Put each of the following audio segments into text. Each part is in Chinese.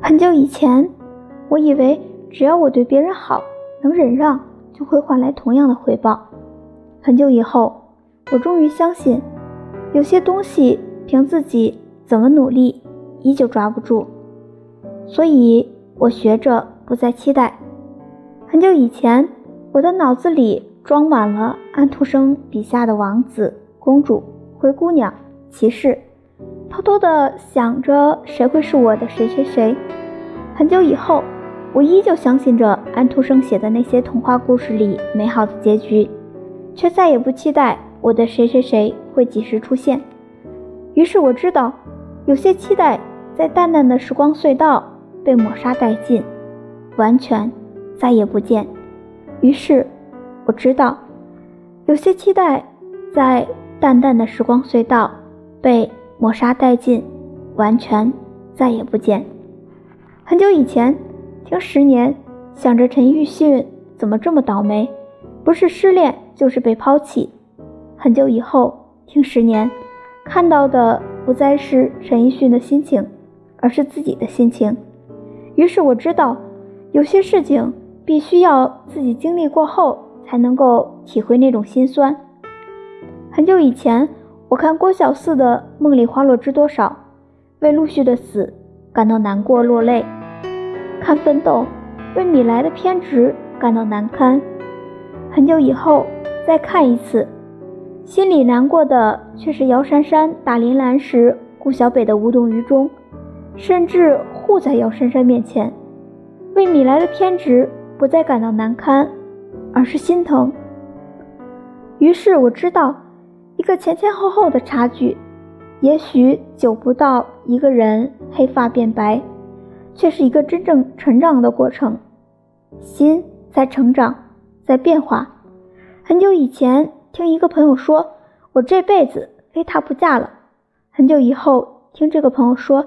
很久以前，我以为只要我对别人好，能忍让，就会换来同样的回报。很久以后，我终于相信，有些东西凭自己怎么努力，依旧抓不住。所以，我学着不再期待。很久以前，我的脑子里装满了安徒生笔下的王子、公主、灰姑娘、骑士。偷偷的想着谁会是我的谁谁谁。很久以后，我依旧相信着安徒生写的那些童话故事里美好的结局，却再也不期待我的谁谁谁会及时出现。于是我知道，有些期待在淡淡的时光隧道被抹杀殆尽，完全再也不见。于是我知道，有些期待在淡淡的时光隧道被。抹杀殆尽，完全再也不见。很久以前，听十年，想着陈奕迅怎么这么倒霉，不是失恋就是被抛弃。很久以后，听十年，看到的不再是陈奕迅的心情，而是自己的心情。于是我知道，有些事情必须要自己经历过后，才能够体会那种心酸。很久以前。我看郭小四的《梦里花落知多少》，为陆续的死感到难过落泪；看《奋斗》，为米莱的偏执感到难堪。很久以后再看一次，心里难过的却是姚珊珊打林兰时顾小北的无动于衷，甚至护在姚珊珊面前。为米莱的偏执不再感到难堪，而是心疼。于是我知道。一个前前后后的差距，也许久不到一个人黑发变白，却是一个真正成长的过程。心在成长，在变化。很久以前，听一个朋友说，我这辈子非他不嫁了。很久以后，听这个朋友说，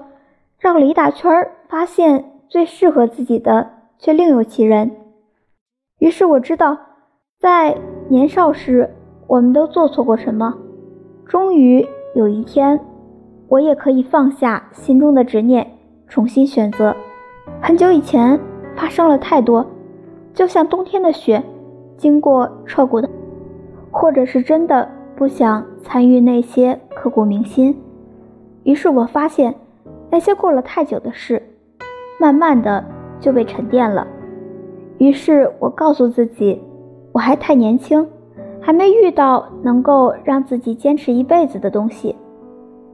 绕了一大圈，发现最适合自己的却另有其人。于是我知道，在年少时，我们都做错过什么。终于有一天，我也可以放下心中的执念，重新选择。很久以前发生了太多，就像冬天的雪，经过彻骨的，或者是真的不想参与那些刻骨铭心。于是我发现，那些过了太久的事，慢慢的就被沉淀了。于是我告诉自己，我还太年轻。还没遇到能够让自己坚持一辈子的东西，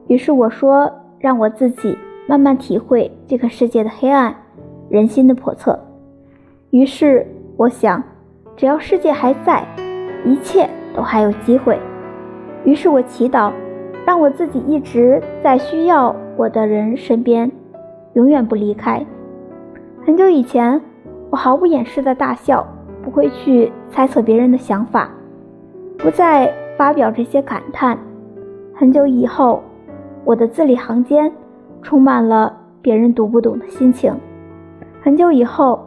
于是我说：“让我自己慢慢体会这个世界的黑暗，人心的叵测。”于是我想，只要世界还在，一切都还有机会。于是我祈祷，让我自己一直在需要我的人身边，永远不离开。很久以前，我毫不掩饰的大笑，不会去猜测别人的想法。不再发表这些感叹。很久以后，我的字里行间充满了别人读不懂的心情。很久以后，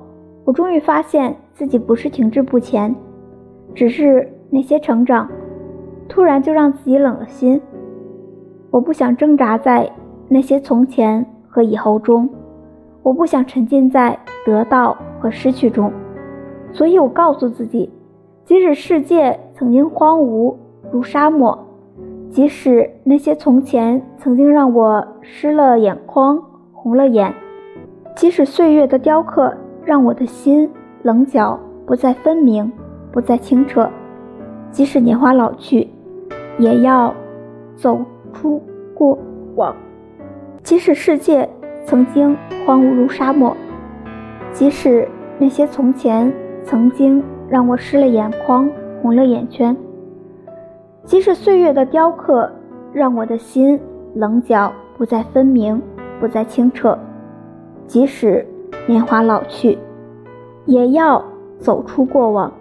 我终于发现自己不是停滞不前，只是那些成长突然就让自己冷了心。我不想挣扎在那些从前和以后中，我不想沉浸在得到和失去中，所以我告诉自己。即使世界曾经荒芜如沙漠，即使那些从前曾经让我湿了眼眶、红了眼，即使岁月的雕刻让我的心棱角不再分明、不再清澈，即使年华老去，也要走出过往。即使世界曾经荒芜如沙漠，即使那些从前曾经。让我湿了眼眶，红了眼圈。即使岁月的雕刻让我的心棱角不再分明，不再清澈；即使年华老去，也要走出过往。